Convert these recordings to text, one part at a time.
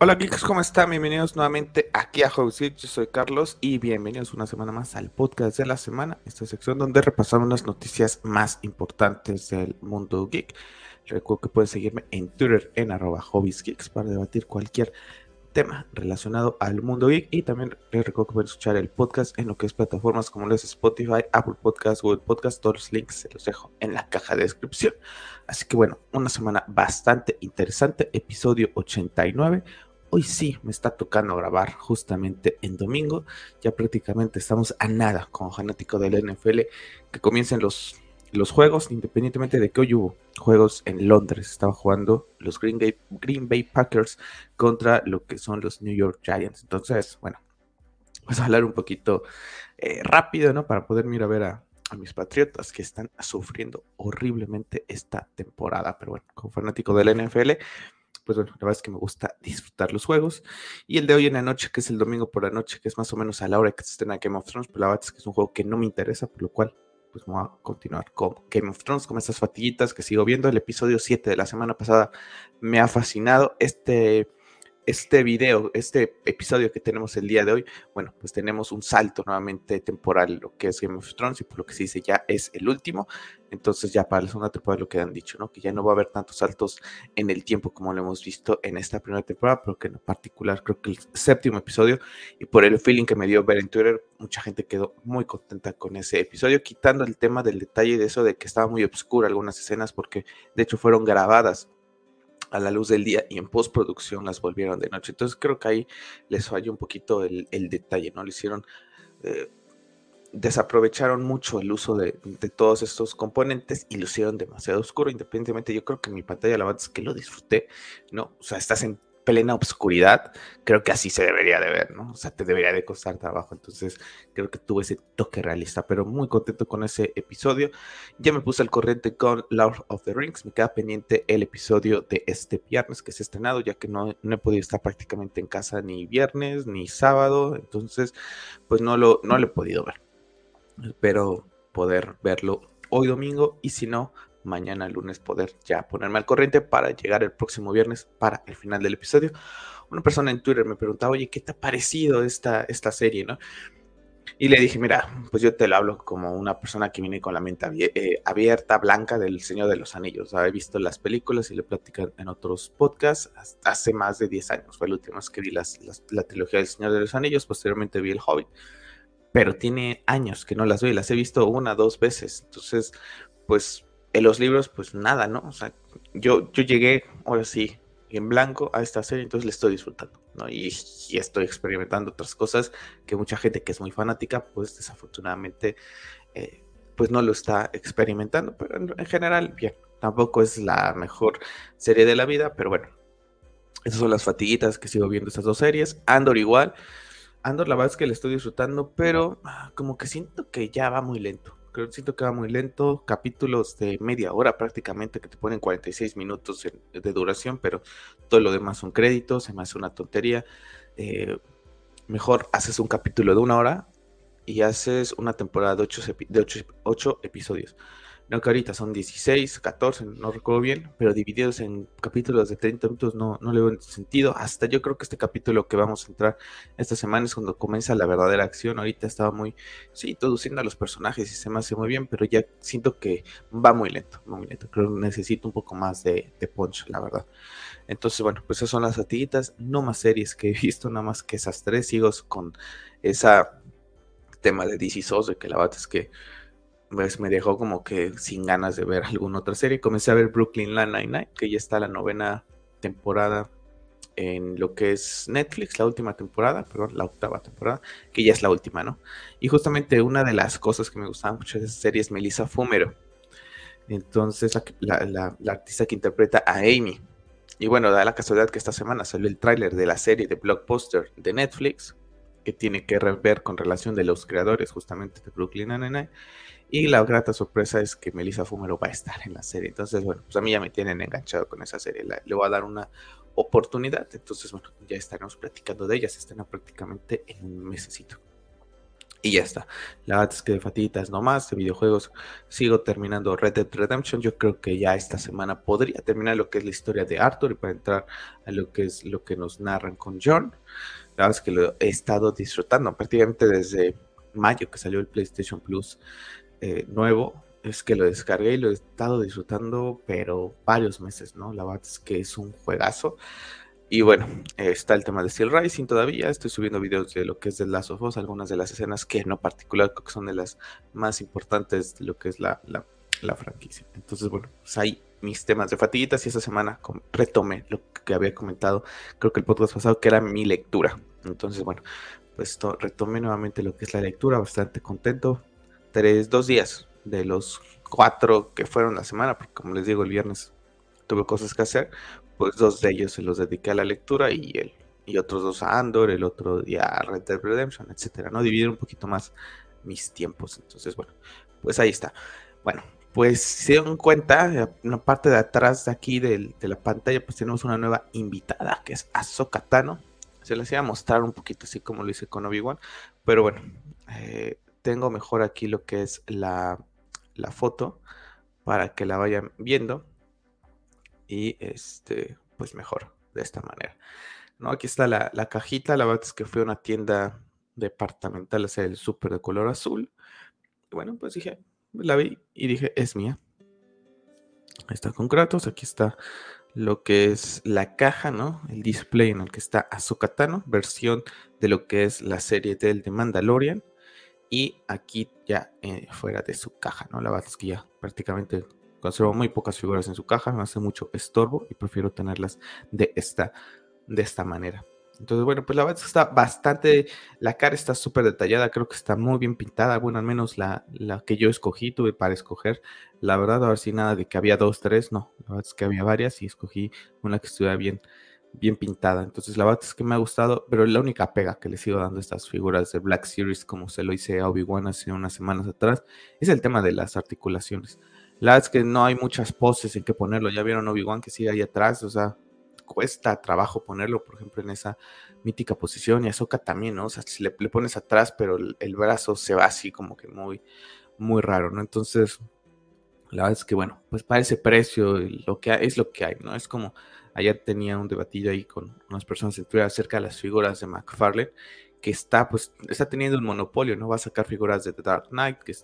Hola geeks, ¿cómo están? Bienvenidos nuevamente aquí a Geeks. Yo soy Carlos y bienvenidos una semana más al podcast de la semana, esta sección donde repasamos las noticias más importantes del mundo geek. Recuerdo que pueden seguirme en Twitter en arroba Geeks para debatir cualquier tema relacionado al mundo geek y también les recuerdo que pueden escuchar el podcast en lo que es plataformas como los Spotify, Apple Podcasts, Google Podcasts, todos los links se los dejo en la caja de descripción. Así que bueno, una semana bastante interesante, episodio 89 Hoy sí me está tocando grabar justamente en domingo. Ya prácticamente estamos a nada como fanático del NFL que comiencen los, los juegos, independientemente de que hoy hubo juegos en Londres. Estaba jugando los Green Bay, Packers contra lo que son los New York Giants. Entonces, bueno, vamos a hablar un poquito eh, rápido, ¿no? Para poder ir a ver a, a mis patriotas que están sufriendo horriblemente esta temporada. Pero bueno, como fanático del NFL pues bueno, la verdad es que me gusta disfrutar los juegos. Y el de hoy en la noche, que es el domingo por la noche, que es más o menos a la hora que se estrena Game of Thrones, pues la verdad es que es un juego que no me interesa, por lo cual pues voy a continuar con Game of Thrones, con estas fatiguitas que sigo viendo. El episodio 7 de la semana pasada me ha fascinado. Este este video, este episodio que tenemos el día de hoy, bueno, pues tenemos un salto nuevamente temporal, lo que es Game of Thrones, y por lo que se dice ya es el último. Entonces, ya para la segunda temporada lo que han dicho, ¿no? Que ya no va a haber tantos saltos en el tiempo como lo hemos visto en esta primera temporada, pero que en particular creo que el séptimo episodio, y por el feeling que me dio ver en Twitter, mucha gente quedó muy contenta con ese episodio, quitando el tema del detalle de eso de que estaba muy oscuro algunas escenas, porque de hecho fueron grabadas a la luz del día y en postproducción las volvieron de noche. Entonces creo que ahí les falló un poquito el, detalle, ¿no? Le hicieron, eh, desaprovecharon mucho el uso de, todos estos componentes y lo hicieron demasiado oscuro, independientemente, yo creo que mi pantalla la verdad es que lo disfruté, ¿no? O sea, estás en plena obscuridad, creo que así se debería de ver, ¿no? O sea, te debería de costar trabajo. Entonces, creo que tuve ese toque realista, pero muy contento con ese episodio. Ya me puse al corriente con Lord of the Rings. Me queda pendiente el episodio de este viernes que se ha estrenado, ya que no, no he podido estar prácticamente en casa ni viernes ni sábado. Entonces, pues no lo, no lo he podido ver. Espero poder verlo hoy domingo y si no, mañana lunes poder ya ponerme al corriente para llegar el próximo viernes para el final del episodio. Una persona en Twitter me preguntaba, oye, ¿qué te ha parecido esta, esta serie? ¿no? Y le dije, mira, pues yo te lo hablo como una persona que viene con la mente eh, abierta, blanca del Señor de los Anillos. he visto las películas y le platican en otros podcasts hace más de 10 años. Fue el último que vi las, la trilogía del Señor de los Anillos, posteriormente vi El Hobbit. Pero tiene años que no las veo y las he visto una, dos veces. Entonces, pues en los libros, pues nada, ¿no? O sea, yo, yo llegué, ahora sí, en blanco a esta serie, entonces le estoy disfrutando, ¿no? Y, estoy experimentando otras cosas que mucha gente que es muy fanática, pues desafortunadamente, eh, pues no lo está experimentando, pero en, general, bien, tampoco es la mejor serie de la vida, pero bueno, esas son las fatiguitas que sigo viendo estas dos series. Andor igual. Andor la verdad es que le estoy disfrutando, pero ah, como que siento que ya va muy lento siento que va muy lento, capítulos de media hora prácticamente que te ponen 46 minutos de duración, pero todo lo demás son créditos, se me hace una tontería. Eh, mejor haces un capítulo de una hora y haces una temporada de 8 de episodios. No que ahorita son 16, 14, no recuerdo bien, pero divididos en capítulos de 30 minutos no, no le veo sentido. Hasta yo creo que este capítulo que vamos a entrar esta semana es cuando comienza la verdadera acción. Ahorita estaba muy, sí, introduciendo a los personajes y se me hace muy bien, pero ya siento que va muy lento, muy lento. Creo que necesito un poco más de, de punch, la verdad. Entonces, bueno, pues esas son las fatiguitas, no más series que he visto, nada más que esas tres. Sigo con esa tema de DC SOS, de que la verdad es que pues me dejó como que sin ganas de ver alguna otra serie. Comencé a ver Brooklyn Nine-Nine, que ya está la novena temporada en lo que es Netflix, la última temporada, perdón, la octava temporada, que ya es la última, ¿no? Y justamente una de las cosas que me gustaban mucho de esa serie es Melissa Fumero. Entonces, la, la artista que interpreta a Amy. Y bueno, da la casualidad que esta semana salió el tráiler de la serie de Blockbuster de Netflix, que tiene que ver con relación de los creadores justamente de Brooklyn Nine-Nine. Y la grata sorpresa es que Melissa Fumero va a estar en la serie. Entonces, bueno, pues a mí ya me tienen enganchado con esa serie. le voy a dar una oportunidad. Entonces, bueno, ya estaremos platicando de ella. Se estrena prácticamente en un mesecito. Y ya está. La verdad es que de fatitas no más, de videojuegos sigo terminando Red Dead Redemption. Yo creo que ya esta semana podría terminar lo que es la historia de Arthur y para entrar a lo que es lo que nos narran con John. La verdad es que lo he estado disfrutando prácticamente desde mayo que salió el PlayStation Plus eh, nuevo. Es que lo descargué y lo he estado disfrutando, pero varios meses, ¿no? La verdad es que es un juegazo. Y bueno, está el tema de Steel Rising todavía. Estoy subiendo videos de lo que es de Last of algunas de las escenas que no particular que son de las más importantes de lo que es la, la, franquicia. Entonces, bueno, pues ahí mis temas de fatiguitas y esta semana retomé lo que había comentado, creo que el podcast pasado, que era mi lectura. Entonces, bueno, pues retomé nuevamente lo que es la lectura, bastante contento. Tres, dos días de los cuatro que fueron la semana, porque como les digo, el viernes tuve cosas que hacer, pues dos de ellos se los dediqué a la lectura y el y otros dos a Andor, el otro día a Red Dead Redemption, etcétera, ¿no? Dividir un poquito más mis tiempos. Entonces, bueno, pues ahí está. Bueno, pues se dan cuenta, en la parte de atrás de aquí de, la pantalla, pues tenemos una nueva invitada, que es Ahsoka Tano. Se les iba a mostrar un poquito así como lo hice con Obi-Wan, pero bueno, eh, tengo mejor aquí lo que es la, la foto para que la vayan viendo y este, pues mejor de esta manera. ¿no? Aquí está la, cajita, la verdad es que fue una tienda departamental, o el súper de color azul. Bueno, pues dije, la vi y dije, es mía. Está con Kratos, aquí está lo que es la caja, ¿no? El display en el que está Azokatano, versión de lo que es la serie del de Mandalorian. Y aquí ya eh, fuera de su caja, ¿no? La verdad es que ya prácticamente Conservo muy pocas figuras en su caja, me hace mucho estorbo y prefiero tenerlas de esta, de esta manera. Entonces, bueno, pues la verdad está bastante, la cara está súper detallada, creo que está muy bien pintada, bueno, al menos la, la, que yo escogí, tuve para escoger, la verdad, a ver si nada de que había dos, tres, no, la verdad es que había varias y escogí una que estuviera bien, bien pintada. Entonces, la verdad es que me ha gustado, pero la única pega que le sigo dando a estas figuras de Black Series, como se lo hice a Obi-Wan hace unas semanas atrás, es el tema de las articulaciones. La verdad es que no hay muchas poses en que ponerlo. Ya vieron Obi-Wan que sigue ahí atrás, o sea, cuesta trabajo ponerlo, por ejemplo, en esa mítica posición. Y Ahsoka también, ¿no? O sea, si le, pones atrás, pero el, brazo se va así como que muy, muy raro, ¿no? Entonces, la verdad es que, bueno, pues para ese precio, lo que es lo que hay, ¿no? Es como ayer tenía un debatillo ahí con unas personas en Twitter acerca de las figuras de McFarlane, que está, pues, está teniendo un monopolio, ¿no? Va a sacar figuras de The Dark Knight, que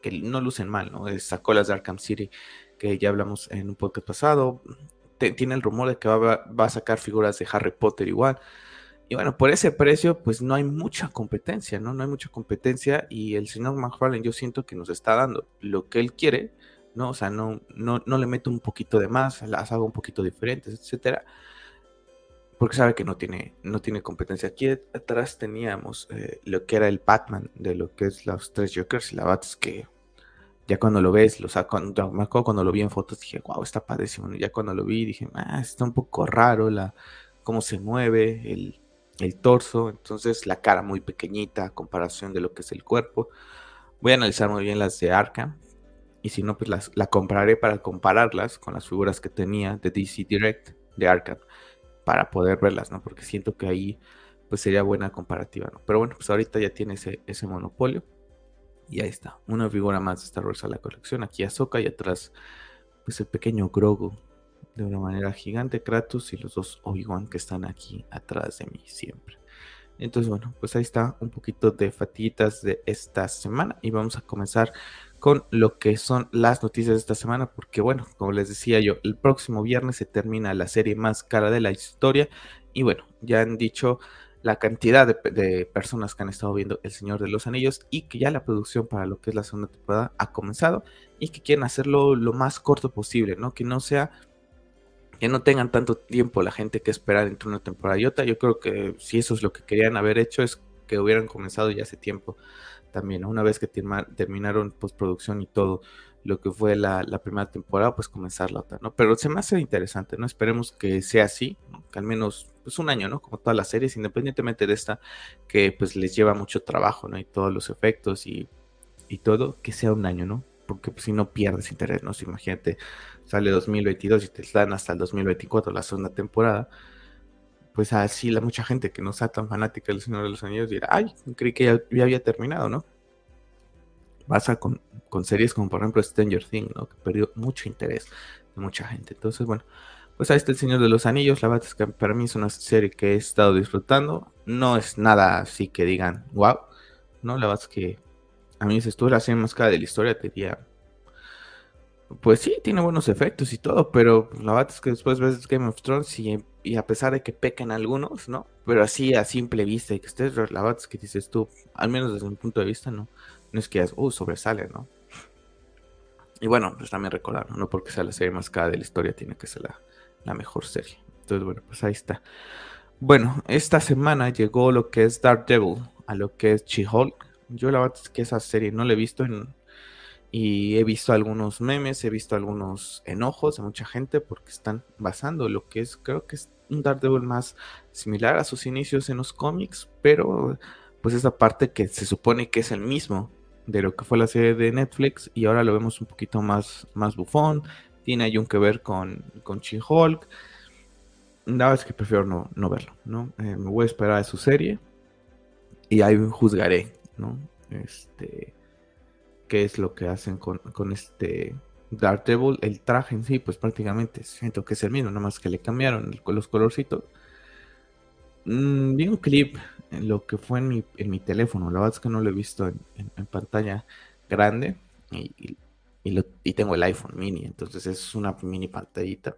que no lucen mal, ¿no? Sacó las de Arkham City, que ya hablamos en un podcast pasado. tiene el rumor de que va, a sacar figuras de Harry Potter igual. Y bueno, por ese precio, pues no hay mucha competencia, ¿no? No hay mucha competencia y el señor McFarlane yo siento que nos está dando lo que él quiere, ¿no? O sea, no, no, no le meto un poquito de más, las hago un poquito diferentes, etcétera. Porque sabe que no tiene, no tiene competencia. Aquí atrás teníamos eh, lo que era el Batman de lo que es los tres Jokers. Y la es que ya cuando lo ves, lo saco, me acuerdo cuando lo vi en fotos, dije, wow, está padrísimo. Ya cuando lo vi, dije, ah, está un poco raro la, cómo se mueve el, torso. Entonces, la cara muy pequeñita a comparación de lo que es el cuerpo. Voy a analizar muy bien las de Arkham. Y si no, pues las, la compraré para compararlas con las figuras que tenía de DC Direct de Arkham. Para poder verlas, ¿no? Porque siento que ahí pues sería buena comparativa, ¿no? Pero bueno, pues ahorita ya tiene ese, ese monopolio. Y ahí está, una figura más de Star Wars a la colección. Aquí Ahsoka y atrás, pues el pequeño Grogu. De una manera gigante, Kratos y los dos Obi-Wan que están aquí atrás de mí siempre. Entonces, bueno, pues ahí está un poquito de fatitas de esta semana. Y vamos a comenzar con lo que son las noticias de esta semana. Porque, bueno, como les decía yo, el próximo viernes se termina la serie más cara de la historia. Y bueno, ya han dicho la cantidad de, personas que han estado viendo El Señor de los Anillos y que ya la producción para lo que es la segunda temporada ha comenzado y que quieren hacerlo lo más corto posible, ¿no? Que no sea, que no tengan tanto tiempo la gente que esperar entre una temporada y otra. Yo creo que si eso es lo que querían haber hecho es que hubieran comenzado ya hace tiempo también, Una vez que terminaron postproducción y todo lo que fue la, primera temporada, pues comenzar la otra, ¿no? Pero se me hace interesante, ¿no? Esperemos que sea así, que al menos pues un año, ¿no? Como todas las series, independientemente de esta, que pues les lleva mucho trabajo, ¿no? Y todos los efectos y, todo, que sea un año, ¿no? Porque pues, si no pierdes interés, ¿no? Si imagínate, sale 2022 y te dan hasta el 2024 la segunda temporada, pues así la mucha gente que no sea tan fanática del Señor de los Anillos dirá, ay, creí que ya, había terminado, ¿no? Pasa con, con, series como por ejemplo Stranger Things, ¿no? Que perdió mucho interés de mucha gente. Entonces, bueno, pues ahí está El Señor de los Anillos. La verdad es que para mí es una serie que he estado disfrutando. No es nada así que digan, wow, ¿no? La verdad es que a mí si estuvo la serie más cara de la historia, te diría, pues sí, tiene buenos efectos y todo, pero la verdad es que después ves Game of Thrones y, a pesar de que pequen algunos, ¿no? Pero así a simple vista y que estés, es que dices tú, al menos desde mi punto de vista, no, no es que uh, sobresale, ¿no? Y bueno, pues también recordar, no porque sea la serie más cara de la historia, tiene que ser la, la mejor serie. Entonces, bueno, pues ahí está. Bueno, esta semana llegó lo que es Dark Devil, a lo que es She-Hulk. Yo la verdad es que esa serie no la he visto en, y he visto algunos memes, he visto algunos enojos de mucha gente porque están basando lo que es, creo que es un Daredevil más similar a sus inicios en los cómics, pero pues esa parte que se supone que es el mismo de lo que fue la serie de Netflix y ahora lo vemos un poquito más, más bufón, tiene ahí un que ver con, con She-Hulk. Nada, es que prefiero no, no verlo, ¿no? Eh, me voy a esperar a su serie y ahí juzgaré, ¿no? Este qué es lo que hacen con, con este Daredevil. El traje en sí, pues prácticamente siento que es el mismo, nada más que le cambiaron los colorcitos. Mm, vi un clip en lo que fue en mi, en mi, teléfono, la verdad es que no lo he visto en, pantalla grande y, y, tengo el iPhone mini, entonces es una mini pantallita.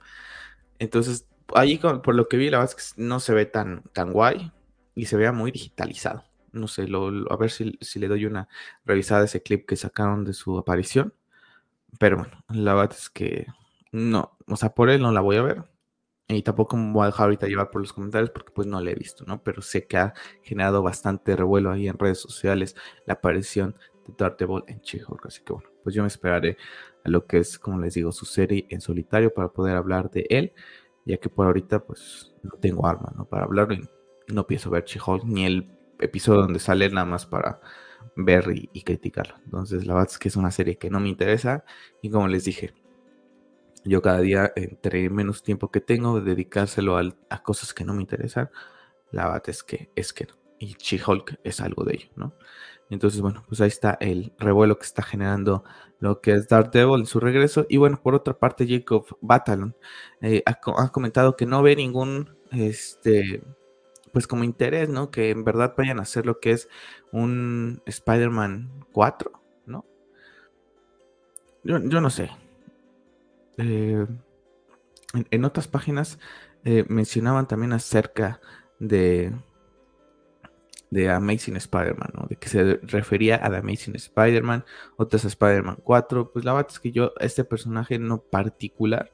Entonces, ahí por lo que vi, la verdad es que no se ve tan, tan guay y se vea muy digitalizado. No sé, a ver si, le doy una revisada a ese clip que sacaron de su aparición. Pero bueno, la verdad es que no, o sea, por él no la voy a ver. Y tampoco me voy a dejar ahorita llevar por los comentarios porque pues no la he visto, ¿no? Pero sé que ha generado bastante revuelo ahí en redes sociales la aparición de Daredevil en she Así que bueno, pues yo me esperaré a lo que es, como les digo, su serie en solitario para poder hablar de él, ya que por ahorita pues no tengo arma, ¿no? Para hablarlo y no pienso ver She-Hulk ni el episodio donde sale nada más para ver y, criticarlo. Entonces, la verdad es que es una serie que no me interesa y como les dije, yo cada día entre menos tiempo que tengo dedicárselo a, cosas que no me interesan, la verdad es que es que no. Y She-Hulk es algo de ello, ¿no? Entonces, bueno, pues ahí está el revuelo que está generando lo que es Daredevil en su regreso. Y bueno, por otra parte, Jacob Batalon eh, ha, ha, comentado que no ve ningún este, pues como interés, ¿no? Que en verdad vayan a hacer lo que es un Spider-Man 4, ¿no? Yo, no sé. Eh, en, otras páginas eh, mencionaban también acerca de de Amazing Spider-Man, ¿no? De que se refería a The Amazing Spider-Man, otras a Spider-Man 4. Pues la verdad es que yo, este personaje no particular,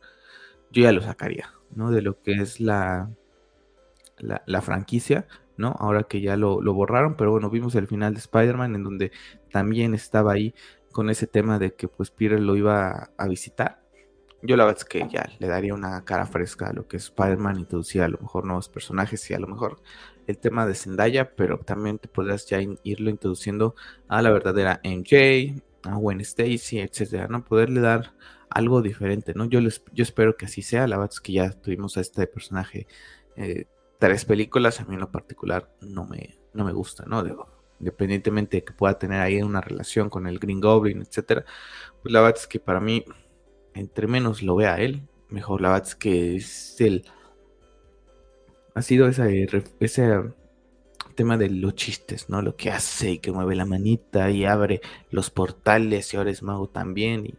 yo ya lo sacaría, ¿no? De lo que es la, la, franquicia, ¿no? Ahora que ya lo, borraron, pero bueno, vimos el final de Spider-Man en donde también estaba ahí con ese tema de que pues Peter lo iba a, visitar. Yo la verdad es que ya le daría una cara fresca a lo que es Spider-Man, introducir a lo mejor nuevos personajes y a lo mejor el tema de Zendaya, pero también te podrás ya irlo introduciendo a la verdadera MJ, a Gwen Stacy, etcétera, ¿no? Poderle dar algo diferente, ¿no? Yo, les, yo espero que así sea, la verdad es que ya tuvimos a este personaje eh, tres películas, a mí en lo particular no me, no me gusta, ¿no? Digo, independientemente de que pueda tener ahí una relación con el Green Goblin, etcétera, pues la verdad es que para mí, entre menos lo vea él, mejor la verdad es que es el. Ha sido ese, ese tema de los chistes, ¿no? Lo que hace y que mueve la manita y abre los portales y ahora es mago también. Y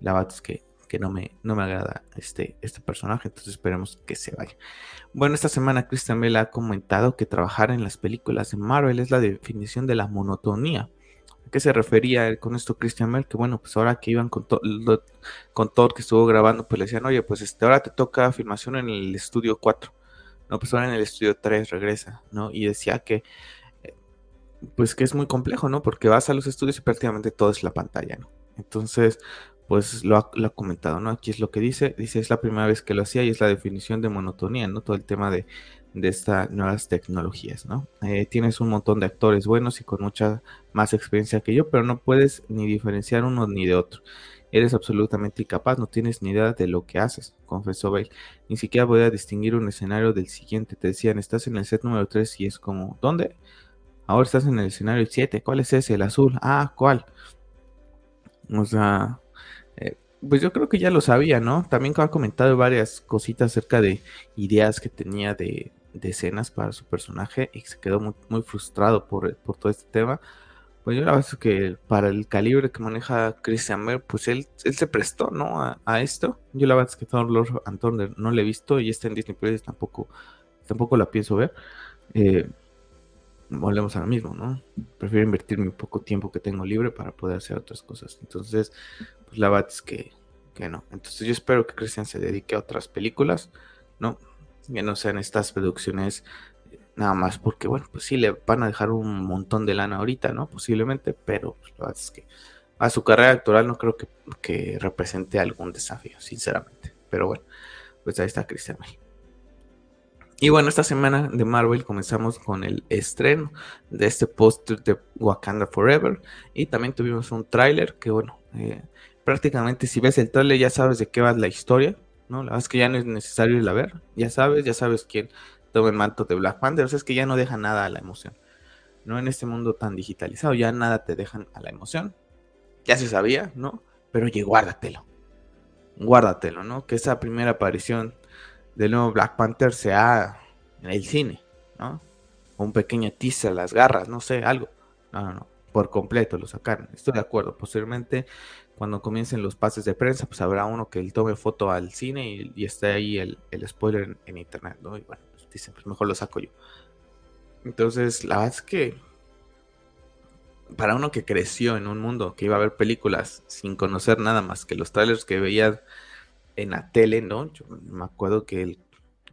la verdad es que que no me, no me agrada este, este personaje, entonces esperemos que se vaya. Bueno, esta semana Christian Bale ha comentado que trabajar en las películas de Marvel es la definición de la monotonía. ¿A qué se refería con esto Christian Bale? Que bueno, pues ahora que iban con, con Thor que estuvo grabando, pues le decían, oye, pues este, ahora te toca filmación en el estudio 4. No, pues ahora en el estudio 3 regresa, ¿no? Y decía que eh, pues que es muy complejo, ¿no? Porque vas a los estudios y prácticamente todo es la pantalla, ¿no? Entonces, pues lo ha, comentado, ¿no? Aquí es lo que dice, dice, es la primera vez que lo hacía y es la definición de monotonía, ¿no? Todo el tema de, de estas nuevas tecnologías, ¿no? Eh, tienes un montón de actores buenos y con mucha más experiencia que yo, pero no puedes ni diferenciar uno ni de otro. Eres absolutamente incapaz, no tienes ni idea de lo que haces, confesó Bale. Ni siquiera voy a distinguir un escenario del siguiente. Te decían, estás en el set número 3 y es como, ¿dónde? Ahora estás en el escenario 7. ¿Cuál es ese? El azul. Ah, ¿cuál? O sea, pues yo creo que ya lo sabía, ¿no? También ha comentado varias cositas acerca de ideas que tenía de, escenas para su personaje y se quedó muy, frustrado por, todo este tema. Pues yo la verdad es que para el calibre que maneja Christian Bale, pues él, él se prestó, ¿no? A, esto. Yo la verdad es que Thor Lord Thunder no lo he visto y está en Disney Plus tampoco, tampoco la pienso ver. Eh, volvemos a mismo, ¿no? Prefiero invertir mi poco tiempo que tengo libre para poder hacer otras cosas. Entonces, pues la verdad es que, que no. Entonces yo espero que Christian se dedique a otras películas, ¿no? Que no sean estas producciones eh, nada más porque, bueno, pues sí le van a dejar un montón de lana ahorita, ¿no? Posiblemente, pero pues, la verdad es que a su carrera actoral no creo que, que represente algún desafío, sinceramente. Pero bueno, pues ahí está Christian. Y bueno, esta semana de Marvel comenzamos con el estreno de este póster de Wakanda Forever. Y también tuvimos un tráiler que, bueno, eh, prácticamente si ves el tráiler ya sabes de qué va la historia. ¿no? La verdad es que ya no es necesario irla a ver. Ya sabes, ya sabes quién toma el manto de Black Panther. O sea, es que ya no deja nada a la emoción. No en este mundo tan digitalizado, ya nada te dejan a la emoción. Ya se sabía, ¿no? Pero oye, guárdatelo. Guárdatelo, ¿no? Que esa primera aparición del nuevo Black Panther sea en el cine, ¿no? un pequeño teaser, las garras, no sé, algo. No, no, no, por completo lo sacaron. Estoy de acuerdo. Posteriormente, cuando comiencen los pases de prensa, pues habrá uno que tome foto al cine y, esté ahí el, spoiler en, internet, ¿no? Y bueno, pues dicen, pues mejor lo saco yo. Entonces, la verdad es que para uno que creció en un mundo que iba a ver películas sin conocer nada más que los trailers que veía en la tele, ¿no? Yo me acuerdo que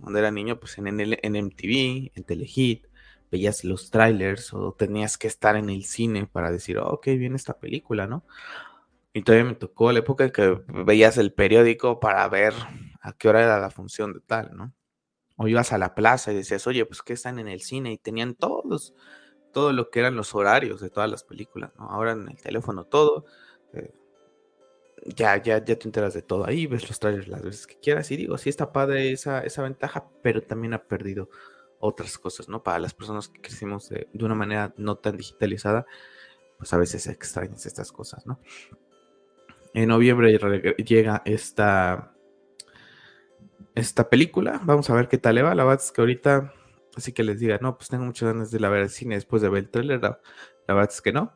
cuando era niño, pues en, el, en MTV, en Telehit, veías los trailers o tenías que estar en el cine para decir, oh, ok, viene esta película, ¿no? Y todavía me tocó la época que veías el periódico para ver a qué hora era la función de tal, ¿no? O ibas a la plaza y decías, oye, pues que están en el cine y tenían todos, todo lo que eran los horarios de todas las películas, ¿no? Ahora en el teléfono todo. Eh, ya, ya, ya te enteras de todo ahí, ves los trailers las veces que quieras. Y digo, sí está padre esa, esa ventaja, pero también ha perdido otras cosas, ¿no? Para las personas que crecimos de, una manera no tan digitalizada, pues a veces extrañas estas cosas, ¿no? En noviembre llega esta, esta película. Vamos a ver qué tal le va. La verdad es que ahorita, así que les diga, no, pues tengo muchas ganas de la ver el cine después de ver el trailer. la verdad es que no.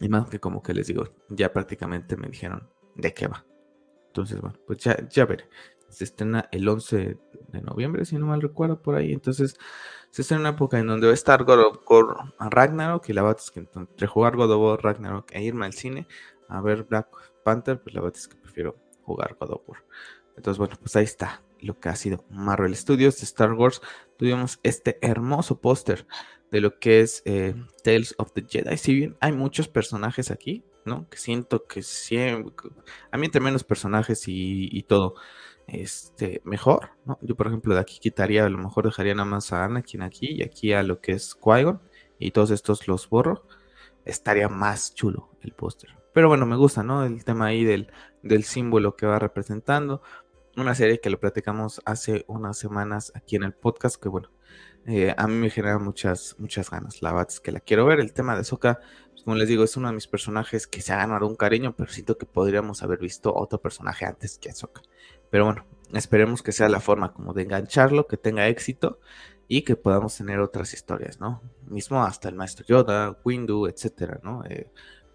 Y más que como que les digo, ya prácticamente me dijeron de qué va. Entonces, bueno, pues ya, ya veré. Se estrena el 11 de noviembre, si no mal recuerdo, por ahí. Entonces, se estrena en una época en donde va a estar God of War Ragnarok. Y la verdad es que entre jugar God of War Ragnarok e irme al cine a ver Black Panther, pues la verdad es que prefiero jugar God of War. Entonces, bueno, pues ahí está lo que ha sido Marvel Studios de Star Wars. Tuvimos este hermoso póster de lo que es eh, Tales of the Jedi. Si bien hay muchos personajes aquí, ¿no? Que siento que siempre, a mí entre menos personajes y, todo, este, mejor, ¿no? Yo, por ejemplo, de aquí quitaría, a lo mejor dejaría nada más a Anakin aquí y aquí a lo que es Qui-Gon y todos estos los borro. Estaría más chulo el póster. Pero bueno, me gusta, ¿no? El tema ahí del, del símbolo que va representando. Una serie que lo platicamos hace unas semanas aquí en el podcast, que bueno, eh, a mí me genera muchas, muchas ganas. La verdad es que la quiero ver. El tema de Soka, pues, como les digo, es uno de mis personajes que se ha ganado un cariño, pero siento que podríamos haber visto otro personaje antes que Soka. Pero bueno, esperemos que sea la forma como de engancharlo, que tenga éxito y que podamos tener otras historias, ¿no? Mismo hasta el Maestro Yoda, Windu, etcétera, ¿no? Eh,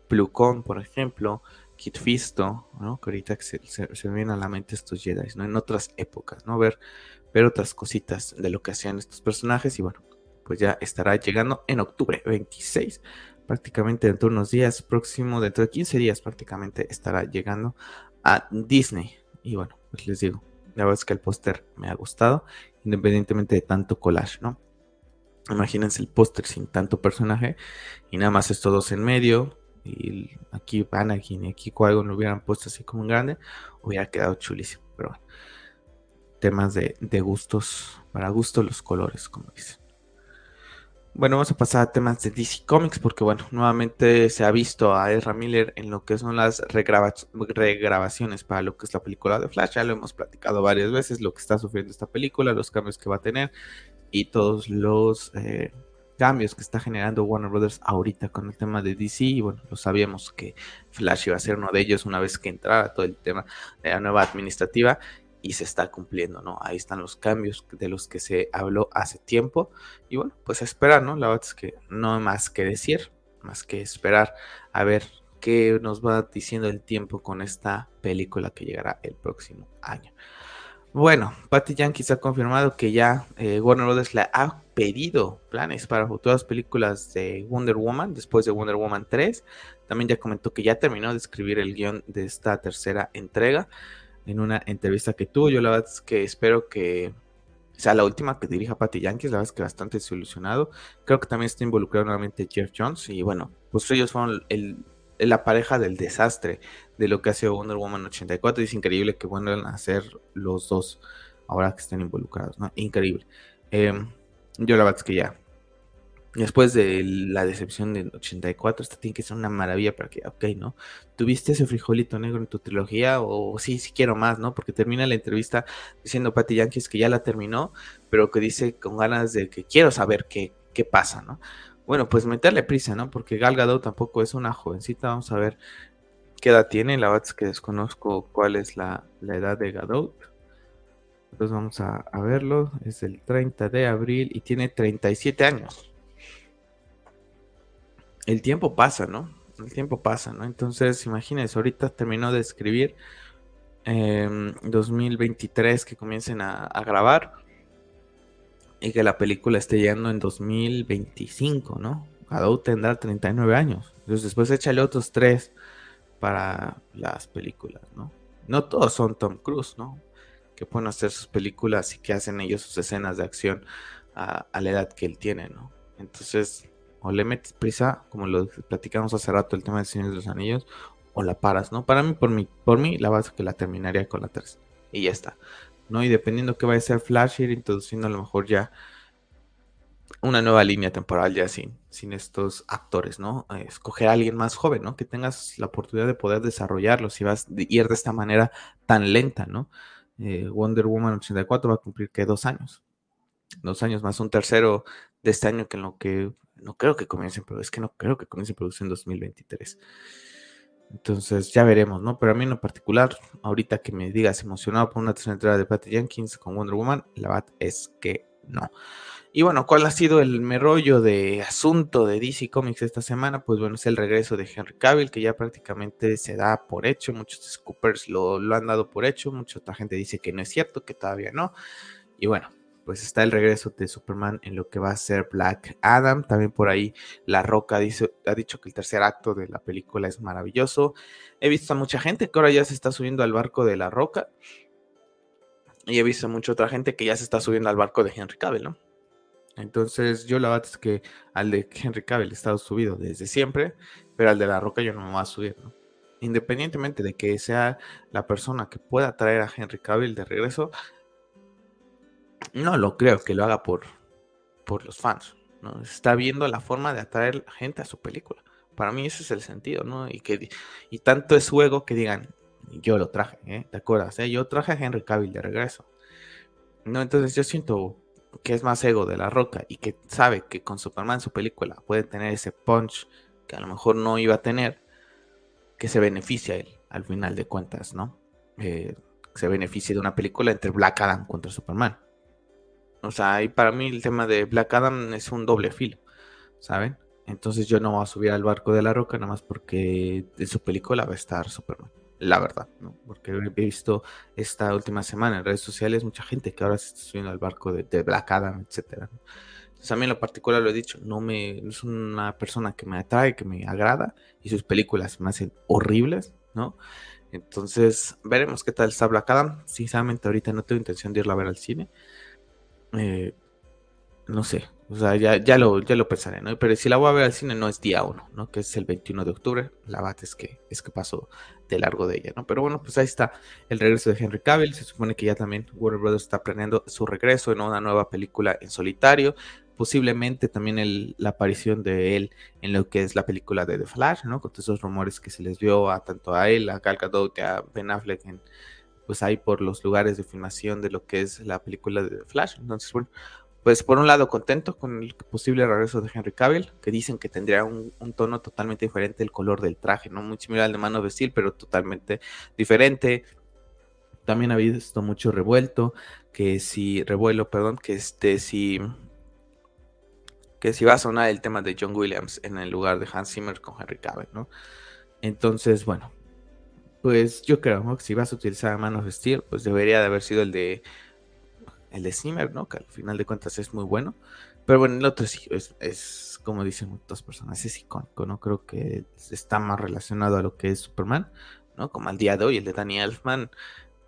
Plucon, por ejemplo, Kit Fisto, ¿no? Que ahorita se, se, me vienen a la mente estos Jedi, ¿no? En otras épocas, ¿no? Ver ver otras cositas de lo que hacían estos personajes y bueno, pues ya estará llegando en octubre 26, prácticamente dentro de unos días, próximo, dentro de 15 días prácticamente estará llegando a Disney. Y bueno, pues les digo, la verdad es que el póster me ha gustado, independientemente de tanto collage, ¿no? Imagínense el póster sin tanto personaje y nada más estos dos en medio. Y aquí Anakin y aquí Qui-Gon lo hubieran puesto así como un grande, hubiera quedado chulísimo. Pero bueno, temas de, gustos, para gustos los colores, como dicen. Bueno, vamos a pasar a temas de DC Comics porque, bueno, nuevamente se ha visto a Ezra Miller en lo que son las regrabaciones para lo que es la película de Flash. Ya lo hemos platicado varias veces, lo que está sufriendo esta película, los cambios que va a tener y todos los eh, cambios que está generando Warner Brothers ahorita con el tema de DC. Y bueno, lo sabíamos que Flash iba a ser uno de ellos una vez que entrara todo el tema de la nueva administrativa y se está cumpliendo, ¿no? Ahí están los cambios de los que se habló hace tiempo y bueno, pues esperar, ¿no? La verdad es que no hay más que decir, más que esperar a ver qué nos va diciendo el tiempo con esta película que llegará el próximo año. Bueno, Patty Yankees ha confirmado que ya eh, Warner Brothers le ha pedido planes para futuras películas de Wonder Woman después de Wonder Woman 3. También ya comentó que ya terminó de escribir el guion de esta tercera entrega en una entrevista que tuvo. Yo la verdad es que espero que sea la última que dirija Patty Yankees, la verdad es que bastante desilusionado. Creo que también está involucrado nuevamente Jeff Jones y bueno, pues ellos fueron la pareja del desastre de lo que ha sido Wonder Woman 84 y es increíble que vuelvan a ser los dos ahora que estén involucrados, ¿no? Increíble. Em, yo la verdad es que ya Después de la decepción del 84, esta tiene que ser una maravilla para que, ok, ¿no? ¿Tuviste ese frijolito negro en tu trilogía? O sí, sí quiero más, ¿no? Porque termina la entrevista diciendo Patty Yankees que ya la terminó, pero que dice con ganas de que quiero saber qué, qué pasa, ¿no? Bueno, pues meterle prisa, ¿no? Porque Gal Gadot tampoco es una jovencita, vamos a ver qué edad tiene, la verdad es que desconozco cuál es la, edad de Gadot. Entonces vamos a, a verlo, es el 30 de abril y tiene 37 años el tiempo pasa, ¿no? El tiempo pasa, ¿no? Entonces, imagínense, ahorita terminó de escribir eh, 2023 que comiencen a, grabar y que la película esté llegando en 2025, ¿no? Gadot tendrá 39 años. Entonces, después échale otros tres para las películas, ¿no? No todos son Tom Cruise, ¿no? Que pueden hacer sus películas y que hacen ellos sus escenas de acción a, a la edad que él tiene, ¿no? Entonces, o le metes prisa, como lo platicamos hace rato, el tema de Señor de los Anillos, o la paras, ¿no? Para mí, por mí, por mí, la base que la terminaría con la 3. Y ya está. ¿No? Y dependiendo que vaya a ser Flash, ir introduciendo a lo mejor ya una nueva línea temporal ya sin, sin estos actores, ¿no? Escoger a alguien más joven, ¿no? Que tengas la oportunidad de poder desarrollarlo si vas a ir de esta manera tan lenta, ¿no? Eh, Wonder Woman 84 va a cumplir que dos años. Dos años más un tercero de este año que en lo que no creo que comience, pero es que no creo que comience producción en 2023. Entonces ya veremos, ¿no? Pero a mí en lo particular, ahorita que me digas emocionado por una tercera entrada de Patty Jenkins con Wonder Woman, la verdad es que no. Y bueno, ¿cuál ha sido el merollo de asunto de DC Comics esta semana? Pues bueno, es el regreso de Henry Cavill, que ya prácticamente se da por hecho. Muchos scoopers lo, lo han dado por hecho, mucha otra gente dice que no es cierto, que todavía no. Y bueno, pues está el regreso de Superman en lo que va a ser Black Adam. También por ahí La Roca ha dicho que el tercer acto de la película es maravilloso. He visto a mucha gente que ahora ya se está subiendo al barco de La Roca. Y he visto a mucha otra gente que ya se está subiendo al barco de Henry Cavill, ¿no? Entonces yo la verdad es que al de Henry Cavill he estado subido desde siempre, pero al de La Roca yo no me voy a subir. Independientemente de que sea la persona que pueda traer a Henry Cavill de regreso, no lo creo que lo haga por, por los fans. ¿no? Está viendo la forma de atraer gente a su película. Para mí ese es el sentido, ¿no? Y, que, y tanto es su ego que digan, yo lo traje, ¿eh? ¿Te acuerdas? Eh? Yo traje a Henry Cavill de regreso. No, entonces yo siento que es más ego de la roca y que sabe que con Superman su película puede tener ese punch que a lo mejor no iba a tener, que se beneficia él al final de cuentas, ¿no? Eh, se beneficia de una película entre Black Adam contra Superman. O sea, y para mí el tema de Black Adam es un doble filo, ¿saben? Entonces yo no voy a subir al barco de la roca nada más porque en su película va a estar Superman. La verdad, ¿no? Porque he visto esta última semana en redes sociales mucha gente que ahora se está subiendo al barco de, Black Adam, etcétera. Entonces a mí en lo particular lo he dicho, no me es una persona que me atrae, que me agrada y sus películas me hacen horribles, ¿no? Entonces veremos qué tal está Black Adam. Sinceramente ahorita no tengo intención de irla a ver al cine. Eh, no sé, O sea, ya, ya, lo, ya lo pensaré, ¿no? Pero si la voy a ver al cine no es día uno, ¿no? Que es el 21 de octubre. La bate es que, es que pasó de largo de ella, ¿no? Pero bueno, pues ahí está el regreso de Henry Cavill. Se supone que ya también Warner Brothers está planeando su regreso en una nueva película en solitario. Posiblemente también la aparición de él en lo que es la película de The Flash, ¿no? Con todos esos rumores que se les vio a tanto a él, a Gal Gadot a Ben Affleck en, pues ahí por los lugares de filmación de lo que es la película de Flash. Entonces, bueno, pues por un lado contento con el posible regreso de Henry Cavill, que dicen que tendría un, tono totalmente diferente el color del traje, no muy similar al de mano de Steel, pero totalmente diferente. También ha visto mucho revuelto, que si revuelo, perdón, que este si que si va a sonar el tema de John Williams en el lugar de Hans Zimmer con Henry Cavill, ¿no? Entonces, bueno, pues yo creo que si vas a utilizar manos de Steel, pues debería de haber sido el de el de Zimmer, ¿no? Que al final de cuentas es muy bueno. Pero bueno, el otro sí, es, como dicen muchas personas, es icónico, ¿no? Creo que está más relacionado a lo que es Superman, ¿no? Como al día de hoy, el de Danny Elfman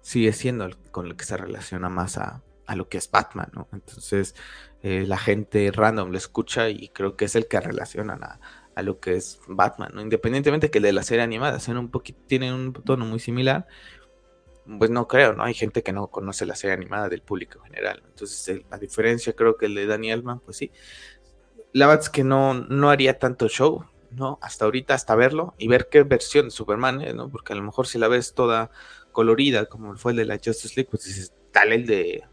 sigue siendo el, con el que se relaciona más a, lo que es Batman, ¿no? Entonces, eh, la gente random lo escucha y creo que es el que relacionan a, a lo que es Batman, ¿no? Independientemente que el de la serie animada sean un poquito, tienen un tono muy similar, pues no creo, ¿no? Hay gente que no conoce la serie animada del público en general. Entonces, la diferencia creo que el de Daniel Elman, pues sí. La verdad es que no, no haría tanto show, ¿no? Hasta ahorita, hasta verlo y ver qué versión de Superman. ¿no? Porque a lo mejor si la ves toda colorida, como fue el de la Justice League, pues dices, tal el de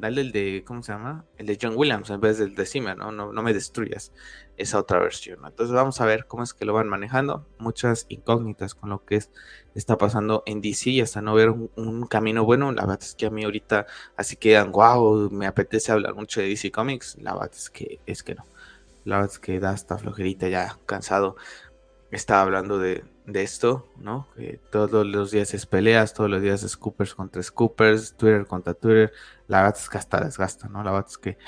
dale el de, ¿cómo se llama? El de John Williams en vez del de Zimmer, ¿no? No, me destruyas esa otra versión. Entonces vamos a ver cómo es que lo van manejando. Muchas incógnitas con lo que es, está pasando en DC y hasta no ver un, camino bueno. La verdad es que a mí ahorita así quedan, wow, me apetece hablar mucho de DC Comics. La verdad es que, es que no. La verdad es que da hasta flojerita ya, cansado. Estaba hablando de, de esto, ¿no? Que todos los días es peleas, todos los días es Scoopers contra Scoopers, Twitter contra Twitter. La verdad es que hasta desgasta, ¿no? La verdad es que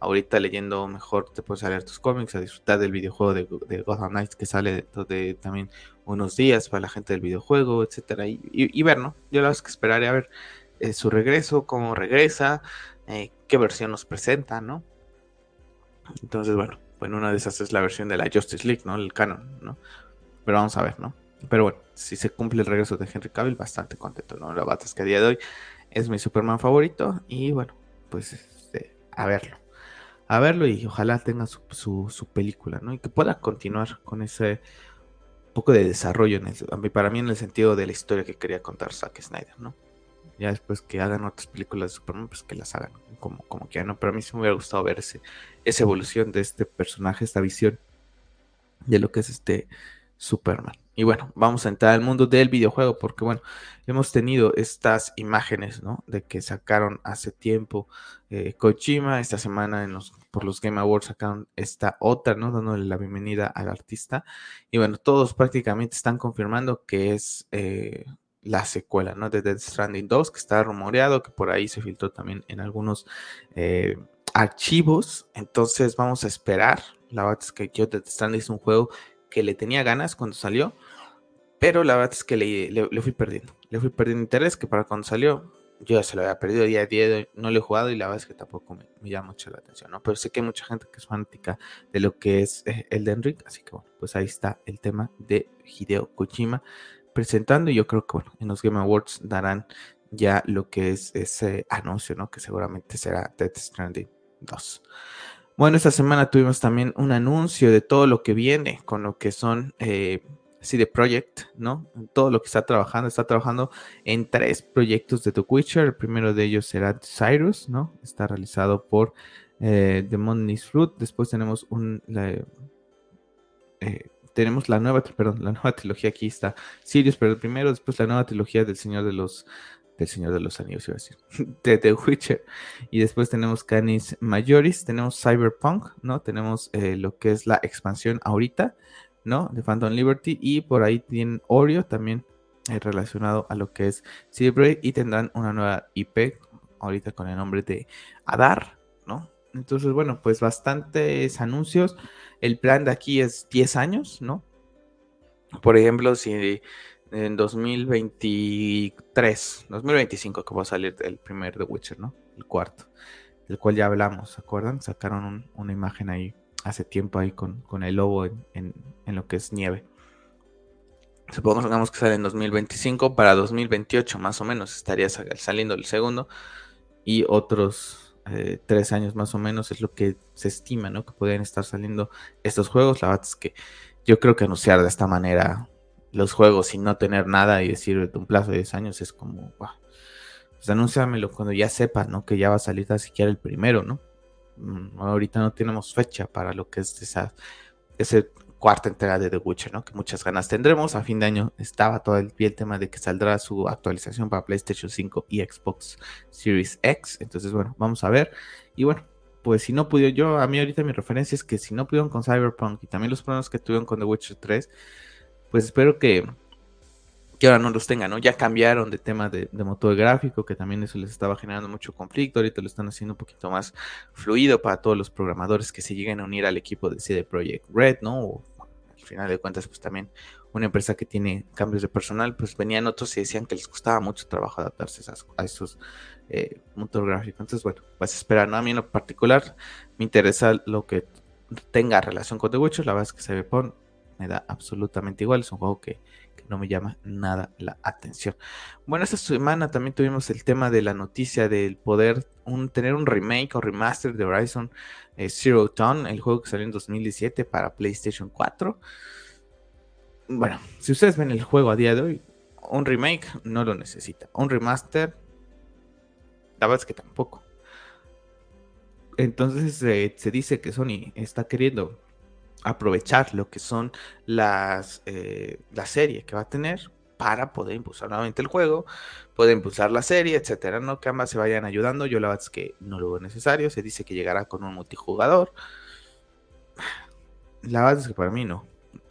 ahorita leyendo mejor te puedes leer tus cómics, a disfrutar del videojuego de, de Gotham Knights que sale de también unos días para la gente del videojuego, etcétera, y, ver, ¿no? Yo la verdad es que esperaré a ver eh, su regreso, cómo regresa, eh, qué versión nos presenta, ¿no? Entonces, bueno, bueno, una de esas es la versión de la Justice League, ¿no? El canon, ¿no? Pero vamos a ver, ¿no? Pero bueno, si se cumple el regreso de Henry Cavill, bastante contento, ¿no? La bata es que a día de hoy es mi Superman favorito y bueno, pues este, a verlo. A verlo y ojalá tenga su, película, ¿no? Y que pueda continuar con ese poco de desarrollo en el, para mí en el sentido de la historia que quería contar Zack Snyder, ¿no? Ya después que hagan otras películas de Superman, pues que las hagan como, como quieran, ¿no? Pero a mí sí me hubiera gustado ver ese, esa evolución de este personaje, esta visión de lo que es este Superman. Y bueno, vamos a entrar al mundo del videojuego porque bueno, hemos tenido estas imágenes, ¿no? De que sacaron hace tiempo eh, Kojima, esta semana en los, por los Game Awards sacaron esta otra, ¿no? Dándole la bienvenida al artista. Y bueno, todos prácticamente están confirmando que es eh, la secuela, ¿no? De Dead Stranding 2, que está rumoreado, que por ahí se filtró también en algunos eh, archivos. Entonces vamos a esperar. La verdad es que yo Dead Stranding es un juego que le tenía ganas cuando salió, pero la verdad es que le, fui perdiendo. Le fui perdiendo interés, que para cuando salió yo ya se lo había perdido día a día, no lo he jugado y la verdad es que tampoco me, llama mucho la atención, ¿no? Pero sé que hay mucha gente que es fanática de lo que es el eh, Elden Ring, así que bueno, pues ahí está el tema de Hideo Kojima presentando y yo creo que bueno, en los Game Awards darán ya lo que es ese anuncio, ¿no? Que seguramente será Death Stranding 2. Bueno, esta semana tuvimos también un anuncio de todo lo que viene con lo que son eh, CD Projekt, ¿no? Todo lo que está trabajando. Está trabajando en tres proyectos de The Witcher. El primero de ellos será Cyrus, ¿no? Está realizado por eh, The Money's Fruit. Después tenemos un. Eh, tenemos la nueva, perdón, la nueva trilogía aquí está Sirius, pero el primero, después la nueva trilogía del Señor de los del Señor de los Anillos, iba a decir, de The Witcher. Y después tenemos Canis Majoris, tenemos Cyberpunk, ¿no? Tenemos eh, lo que es la expansión ahorita, ¿no? De Phantom Liberty. Y por ahí tienen Oreo también eh, relacionado a lo que es Silver y tendrán una nueva IP ahorita con el nombre de Adar, ¿no? Entonces, bueno, pues bastantes anuncios. El plan de aquí es 10 años, ¿no? Por ejemplo, si en 2023, 2025 que va a salir el primer The Witcher, ¿no? El cuarto. del cual ya hablamos, ¿se acuerdan? Sacaron una imagen ahí hace tiempo ahí con, con el lobo en, en, lo que es nieve. Supongamos que sale en 2025, para 2028 más o menos estaría saliendo el segundo y otros eh, tres años más o menos es lo que se estima, ¿no? Que pueden estar saliendo estos juegos. La verdad es que yo creo que anunciar de esta manera los juegos y no tener nada y decir de un plazo de 10 años es como, pues anúnciamelo cuando ya sepas, ¿no? Que ya va a salir siquiera el primero, ¿no? Mm, ahorita no tenemos fecha para lo que es esa, ese cuarta entrega de The Witcher, ¿no? Que muchas ganas tendremos. A fin de año estaba todo el, el tema de que saldrá su actualización para PlayStation 5 y Xbox Series X. Entonces, bueno, vamos a ver. Y bueno, pues si no pudieron, yo a mí ahorita mi referencia es que si no pudieron con Cyberpunk y también los problemas que tuvieron con The Witcher 3, pues espero que, que ahora no los tengan, ¿no? Ya cambiaron de tema de, motor gráfico, que también eso les estaba generando mucho conflicto, ahorita lo están haciendo un poquito más fluido para todos los programadores que se lleguen a unir al equipo de CD Projekt Red, ¿no? O, al final de cuentas, pues también una empresa que tiene cambios de personal, pues venían otros y decían que les costaba mucho trabajo adaptarse a, esos eh, motor gráficos. Entonces, bueno, pues esperar, ¿no? A mí en lo particular me interesa lo que tenga relación con The la verdad es que se ve me da absolutamente igual, es un juego que, no me llama nada la atención. Bueno, esta semana también tuvimos el tema de la noticia del poder tener un remake o remaster de Horizon eh, Zero Dawn, el juego que salió en 2017 para PlayStation 4. Bueno, si ustedes ven el juego a día de hoy, un remake no lo necesita. Un remaster, la verdad es que tampoco. Entonces eh, se dice que Sony está queriendo aprovechar lo que son las eh, la serie que va a tener para poder impulsar nuevamente el juego, poder impulsar la serie, etcétera, ¿no? Que ambas se vayan ayudando. Yo la verdad es que no lo veo necesario. Se dice que llegará con un multijugador. La verdad es que para mí no.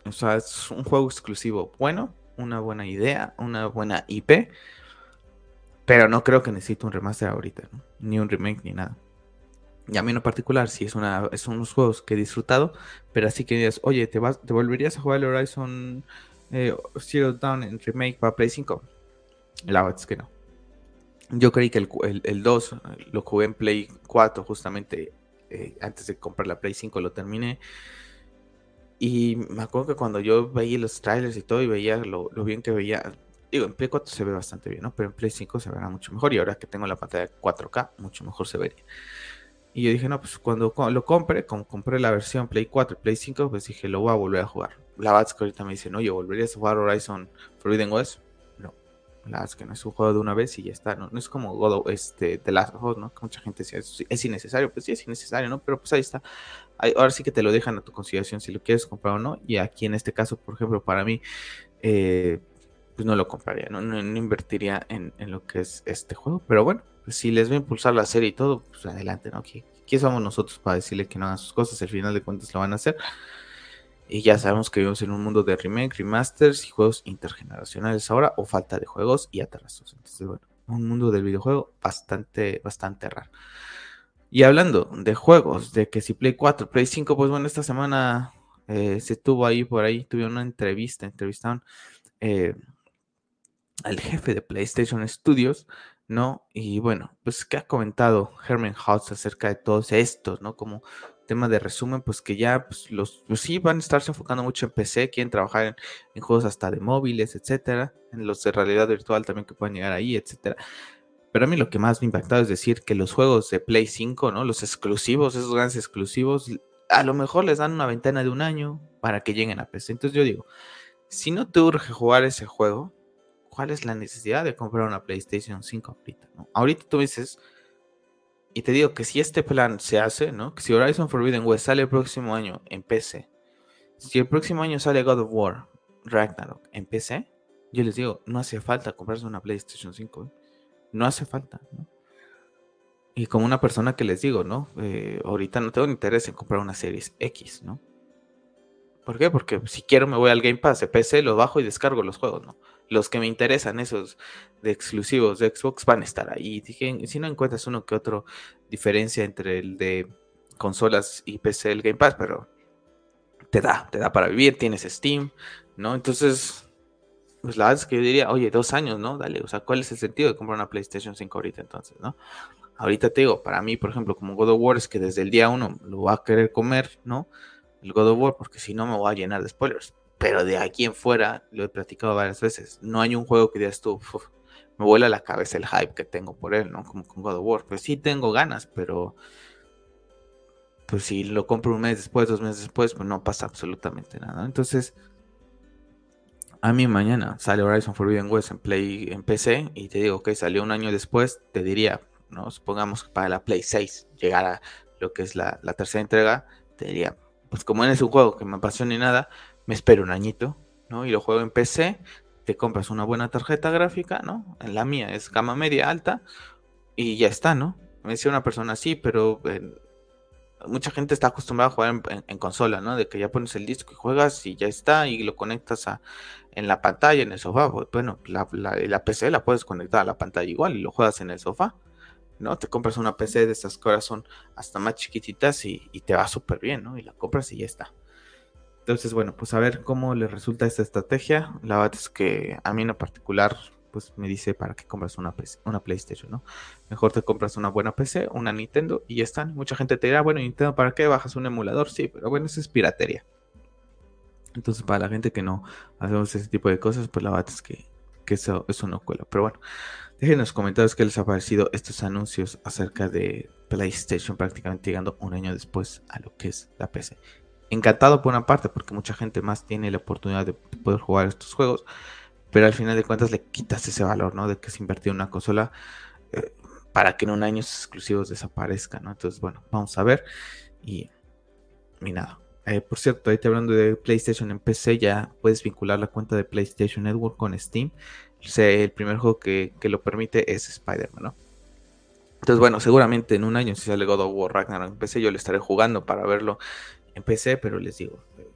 O sea, es un juego exclusivo bueno, una buena idea, una buena IP. Pero no creo que necesite un remaster ahorita, ¿no? Ni un remake ni nada. Y a mí en particular, sí, es, una, son unos juegos que he disfrutado, pero así que digas, oye, ¿te, vas, ¿te volverías a jugar el Horizon eh, Zero Dawn en remake para Play 5? La verdad es que no. Yo creí que el, el, 2 lo jugué en Play 4 justamente eh, antes de comprar la Play 5, lo terminé. Y me acuerdo que cuando yo veía los trailers y todo y veía lo, lo bien que veía, digo, en Play 4 se ve bastante bien, ¿no? Pero en Play 5 se verá mucho mejor y ahora que tengo la pantalla 4K, mucho mejor se vería. Y yo dije, no, pues cuando lo compre, como compré la versión Play 4 y Play 5, pues dije, lo voy a volver a jugar. La verdad es que ahorita me dice, no, yo volverías a jugar Horizon Forbidden West. No, la verdad es que no es un juego de una vez y ya está, no, no es como God of, este, The Last of Us, ¿no? Que mucha gente decía, es, innecesario, pues sí es innecesario, ¿no? Pero pues ahí está. ahora sí que te lo dejan a tu consideración si lo quieres comprar o no. Y aquí en este caso, por ejemplo, para mí, eh, pues no lo compraría, no, no, invertiría en, en, lo que es este juego. Pero bueno, si les va a impulsar la serie y todo, pues adelante, ¿no? ¿Quién somos nosotros para decirle que no hagan sus cosas? Al final de cuentas lo van a hacer. Y ya sabemos que vivimos en un mundo de remake, remasters y juegos intergeneracionales ahora, o falta de juegos y atrasos. Entonces, bueno, un mundo del videojuego bastante, bastante raro. Y hablando de juegos, de que si Play 4, Play 5, pues bueno, esta semana eh, se tuvo ahí por ahí, tuve una entrevista, entrevistaron eh, al jefe de PlayStation Studios, ¿no? Y bueno, pues que ha comentado Herman House acerca de todos estos, ¿no? Como tema de resumen, pues que ya pues, los, pues sí van a estarse enfocando mucho en PC, quieren trabajar en, juegos hasta de móviles, etcétera, en los de realidad virtual también que puedan llegar ahí, etcétera. Pero a mí lo que más me ha impactado es decir que los juegos de Play 5, ¿no? Los exclusivos, esos grandes exclusivos, a lo mejor les dan una ventana de un año para que lleguen a PC. Entonces yo digo, si no te urge jugar ese juego, ¿cuál es la necesidad de comprar una PlayStation 5 ahorita? Ahorita tú dices, y te digo que si este plan se hace, ¿no? Que si Horizon Forbidden West sale el próximo año en PC, si el próximo año sale God of War Ragnarok en PC, yo les digo, no hace falta comprarse una PlayStation 5. ¿eh? No hace falta, ¿no? Y como una persona que les digo, ¿no? Eh, ahorita no tengo interés en comprar una Series X, ¿no? ¿Por qué? Porque si quiero me voy al Game Pass de PC, lo bajo y descargo los juegos, ¿no? Los que me interesan, esos de exclusivos de Xbox, van a estar ahí. Dije, si no encuentras uno que otro diferencia entre el de consolas y PC, el Game Pass, pero te da, te da para vivir, tienes Steam, ¿no? Entonces, pues la verdad es que yo diría, oye, dos años, ¿no? Dale, o sea, ¿cuál es el sentido de comprar una PlayStation 5 ahorita entonces, ¿no? ahorita te digo, para mí, por ejemplo, como God of War, es que desde el día uno lo voy a querer comer, ¿no? El God of War, porque si no me voy a llenar de spoilers. Pero de aquí en fuera, lo he platicado varias veces, no hay un juego que digas tú, me vuela la cabeza el hype que tengo por él, ¿no? Como con God of War. Pues sí tengo ganas, pero pues si lo compro un mes después, dos meses después, pues no pasa absolutamente nada. Entonces, a mí mañana sale Horizon Forbidden West en Play en PC y te digo que salió un año después, te diría, ¿no? Supongamos que para la Play 6 llegara lo que es la, tercera entrega, te diría, pues como en es un juego que me apasiona ni nada, me espero un añito, ¿no? Y lo juego en PC, te compras una buena tarjeta gráfica, ¿no? En la mía es gama media alta y ya está, ¿no? Me decía una persona así, pero mucha gente está acostumbrada a jugar en, consola, ¿no? De que ya pones el disco y juegas y ya está y lo conectas a, en la pantalla, en el sofá. Bueno, la, la, PC la puedes conectar a la pantalla igual y lo juegas en el sofá, ¿no? Te compras una PC de estas que son hasta más chiquititas y te va súper bien, ¿no? Y la compras y ya está. Entonces, bueno, pues a ver cómo le resulta esta estrategia. La verdad es que a mí en particular pues me dice para qué compras una, una PlayStation, ¿no? Mejor te compras una buena PC, una Nintendo y ya están. Mucha gente te dirá, bueno, Nintendo, ¿para qué bajas un emulador? Sí, pero bueno, eso es piratería. Entonces, para la gente que no hacemos ese tipo de cosas, pues la verdad es que, eso, eso no cuela. Pero bueno, dejen en los comentarios qué les ha parecido estos anuncios acerca de PlayStation prácticamente llegando un año después a lo que es la PC. Encantado por una parte, porque mucha gente más tiene la oportunidad de poder jugar estos juegos pero al final de cuentas le quitas ese valor, ¿no? De que se invertido en una consola eh, para que en un año sus exclusivos desaparezcan, ¿no? Entonces, bueno, vamos a ver y, y nada. Eh, por cierto, ahí te hablando de PlayStation en PC, ya puedes vincular la cuenta de PlayStation Network con Steam. el primer juego que, lo permite es Spider-Man, ¿no? Entonces, bueno, seguramente en un año si sale God of War Ragnarok en PC, yo le estaré jugando para verlo en PC, pero les digo, eh,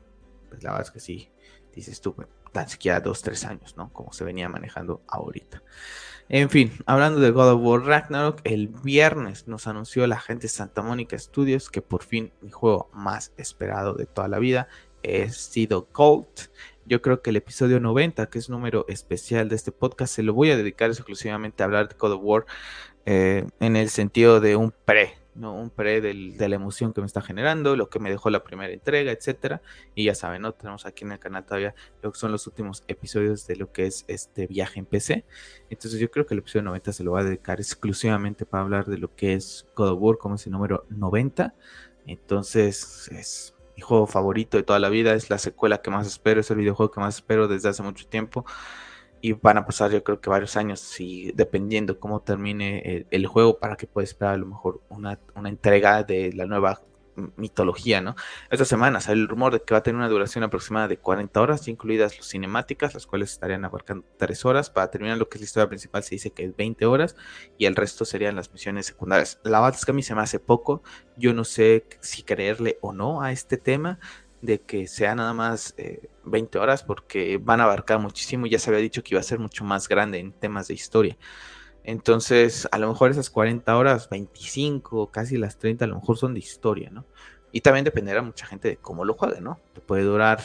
pues la verdad es que sí, dices tú, tan siquiera dos, tres años, ¿no? Como se venía manejando ahorita. En fin, hablando de God of War Ragnarok, el viernes nos anunció la gente Santa Mónica Studios que por fin mi juego más esperado de toda la vida es sido Cold. Yo creo que el episodio 90, que es número especial de este podcast, se lo voy a dedicar exclusivamente a hablar de God of War eh, en el sentido de un pre, ¿no? Un pre de la emoción que me está generando, lo que me dejó la primera entrega, etcétera. Y ya saben, ¿no? Tenemos aquí en el canal todavía lo que son los últimos episodios de lo que es este viaje en PC. Entonces yo creo que el episodio 90 se lo va a dedicar exclusivamente para hablar de lo que es God of War, como es el número 90. Entonces es mi juego favorito de toda la vida, es la secuela que más espero, es el videojuego que más espero desde hace mucho tiempo y van a pasar yo creo que varios años y dependiendo cómo termine el, juego para que pueda esperar a lo mejor una, entrega de la nueva mitología, ¿no? Esta semana sale el rumor de que va a tener una duración aproximada de 40 horas, incluidas las cinemáticas, las cuales estarían abarcando 3 horas. Para terminar lo que es la historia principal se dice que es 20 horas y el resto serían las misiones secundarias. La verdad que a mí se me hace poco, yo no sé si creerle o no a este tema de que sea nada más 20 eh, horas porque van a abarcar muchísimo. Ya se había dicho que iba a ser mucho más grande en temas de historia. Entonces, a lo mejor esas 40 horas, 25, casi las 30, a lo mejor son de historia, ¿no? Y también dependerá mucha gente de cómo lo juegue, ¿no? Te puede durar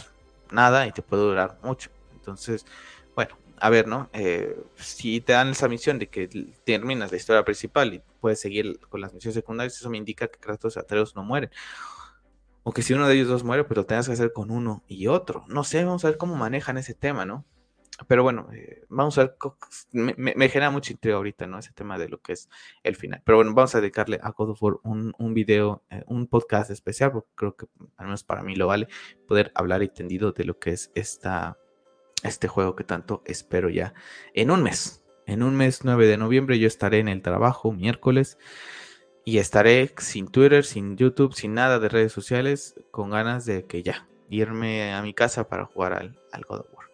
nada y te puede durar mucho. Entonces, bueno, a ver, ¿no? Eh, si te dan esa misión de que terminas la historia principal y puedes seguir con las misiones secundarias, eso me indica que Kratos y Atreus no mueren. O que si uno de ellos dos muere, pero tengas que hacer con uno y otro. No sé, vamos a ver cómo manejan ese tema, ¿no? Pero bueno, eh, vamos a ver, me, genera mucha intriga ahorita, ¿no? Ese tema de lo que es el final. Pero bueno, vamos a dedicarle a God of War un, un video, eh, un podcast especial, porque creo que al menos para mí lo vale, poder hablar y tendido de lo que es esta, este juego que tanto espero ya en un mes. En un mes 9 de noviembre yo estaré en el trabajo miércoles y estaré sin Twitter, sin YouTube, sin nada de redes sociales, con ganas de que ya, irme a mi casa para jugar al, al God of War.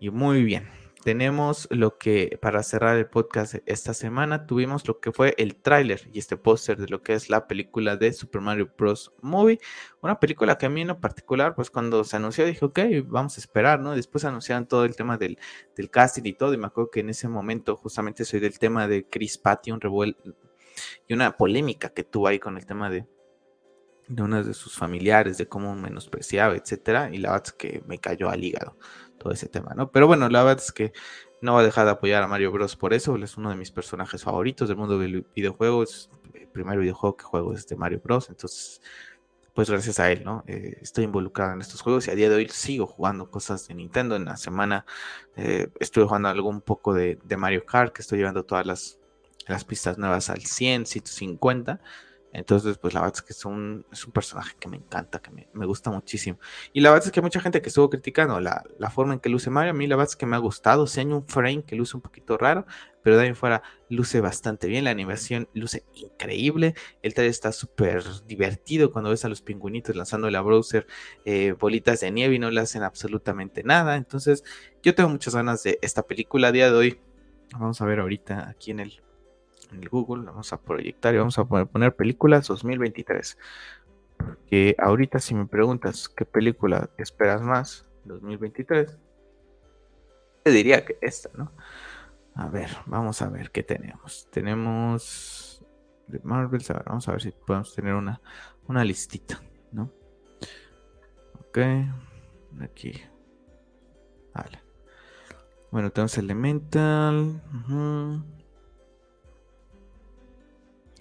Y muy bien, tenemos lo que, para cerrar el podcast esta semana, tuvimos lo que fue el tráiler y este póster de lo que es la película de Super Mario Bros. Movie. Una película que a mí en particular, pues cuando se anunció dije, ok, vamos a esperar, ¿no? Después anunciaron todo el tema del, del casting y todo, y me acuerdo que en ese momento justamente soy del tema de Chris Patton, revuelto y una polémica que tuvo ahí con el tema de, de de sus familiares, de cómo menospreciaba, etcétera, y la verdad es que me cayó al hígado todo ese tema, ¿no? Pero bueno, la verdad es que No va a dejar de apoyar a Mario Bros. por eso. Él es uno de mis personajes favoritos del mundo del videojuego. Es el primer videojuego que juego es de Mario Bros. Entonces, pues gracias a él, ¿no? Eh, estoy involucrado en estos juegos y a día de hoy sigo jugando cosas de Nintendo. En la semana eh, estuve jugando algo un poco de, de, Mario Kart, que estoy llevando todas las, las pistas nuevas al 100, 150. Entonces, pues la verdad es que es un, es un personaje que me encanta, que me, me, gusta muchísimo. Y la verdad es que hay mucha gente que estuvo criticando la, la, forma en que luce Mario. A mí la verdad es que me ha gustado. Si hay un frame que luce un poquito raro, pero de ahí fuera luce bastante bien. La animación luce increíble. El trailer está súper divertido cuando ves a los pingüinitos lanzando la browser eh, bolitas de nieve y no le hacen absolutamente nada. Entonces, yo tengo muchas ganas de esta película a día de hoy. Vamos a ver ahorita aquí en el en el Google, vamos a proyectar y vamos a poner, películas 2023. Que ahorita si me preguntas qué película esperas más 2023, te diría que esta, ¿no? A ver, vamos a ver qué tenemos. Tenemos de Marvel, a vamos a ver si podemos tener una, una listita, ¿no? Ok, aquí. Vale. Bueno, tenemos Elemental.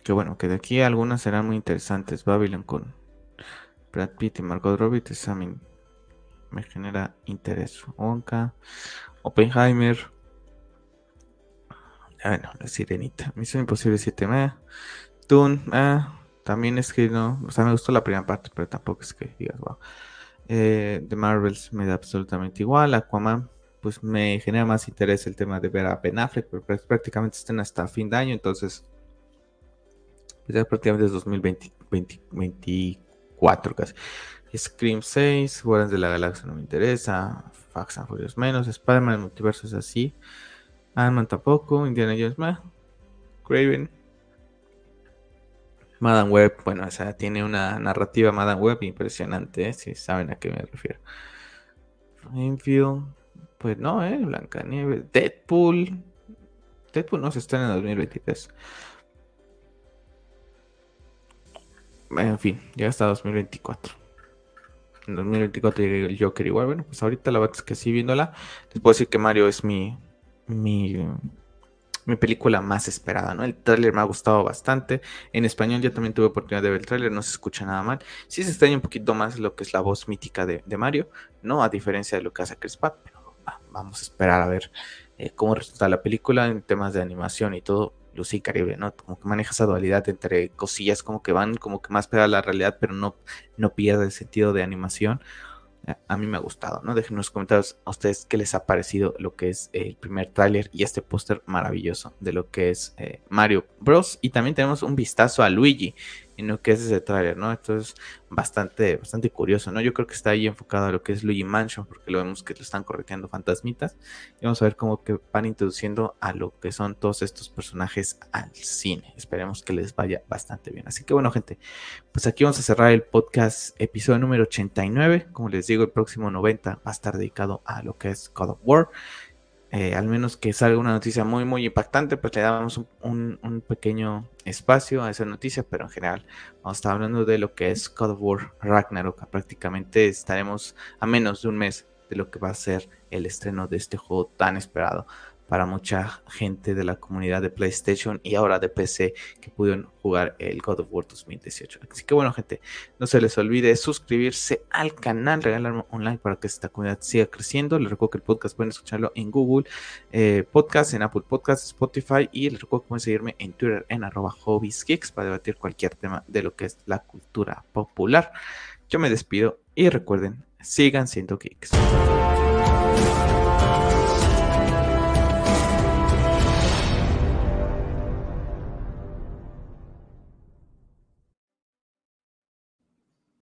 Que bueno, que de aquí algunas serán muy interesantes. Babylon con Brad Pitt y Margot Robbie, esa me, me genera interés. Wonka, Oppenheimer. Bueno, la sirenita. Misión Imposible 7 me. Toon, ah, también es que no. O sea, me gustó la primera parte, pero tampoco es que digas, wow. Eh, The Marvels me da absolutamente igual. Aquaman, pues me genera más interés el tema de ver a Ben Affleck, pero prácticamente estén hasta fin de año, entonces pues ya prácticamente es 2024 casi. Scream 6, Guardians de la Galaxia no me interesa, Fax and Furious menos, Spider-Man, el multiverso es así, Ant-Man tampoco, Indiana Jones más, Craven, Madame Web, bueno, esa tiene una narrativa Madame Web impresionante, ¿eh? si saben a qué me refiero. Enfield, pues no, eh, Blancanieves, Deadpool, Deadpool no se está en el 2023. En fin, ya hasta 2024. En 2024 llega el Joker igual. Bueno, pues ahorita la verdad es que sí viéndola, les puedo decir que Mario es mi, mi, mi película más esperada, ¿no? El tráiler me ha gustado bastante. En español ya también tuve oportunidad de ver el tráiler, no se escucha nada mal. Sí se extraña un poquito más lo que es la voz mítica de, Mario, ¿no? A diferencia de lo que hace Chris Pratt, pero vamos a esperar a ver eh, cómo resulta la película en temas de animación y todo. Lucy Caribe, ¿no? Como que maneja esa dualidad entre cosillas como que van como que más pegada a la realidad, pero no, no pierde el sentido de animación. A mí me ha gustado, ¿no? Déjenme en los comentarios a ustedes qué les ha parecido lo que es el primer tráiler y este póster maravilloso de lo que es eh, Mario Bros. Y también tenemos un vistazo a Luigi, en lo que es ese tráiler, ¿no? Esto es bastante, bastante curioso, ¿no? Yo creo que está ahí enfocado a lo que es Luigi Mansion, porque lo vemos que lo están correteando fantasmitas. Y vamos a ver cómo que van introduciendo a lo que son todos estos personajes al cine. Esperemos que les vaya bastante bien. Así que bueno, gente, pues aquí vamos a cerrar el podcast episodio número 89. Como les digo, el próximo 90 va a estar dedicado a lo que es God of War. Eh, al menos que salga una noticia muy, muy impactante, pues le damos un, pequeño espacio a esa noticia, pero en general vamos a estar hablando de lo que es God of War Ragnarok. Prácticamente estaremos a menos de un mes de lo que va a ser el estreno de este juego tan esperado para mucha gente de la comunidad de PlayStation y ahora de PC que pudieron jugar el God of War 2018. Así que bueno, gente, no se les olvide suscribirse al canal, regalarme un like para que esta comunidad siga creciendo. Les recuerdo que el podcast pueden escucharlo en Google eh, Podcast, en Apple Podcast, Spotify y les recuerdo que pueden seguirme en Twitter en arroba hobbieskicks para debatir cualquier tema de lo que es la cultura popular. Yo me despido y recuerden, sigan siendo geeks.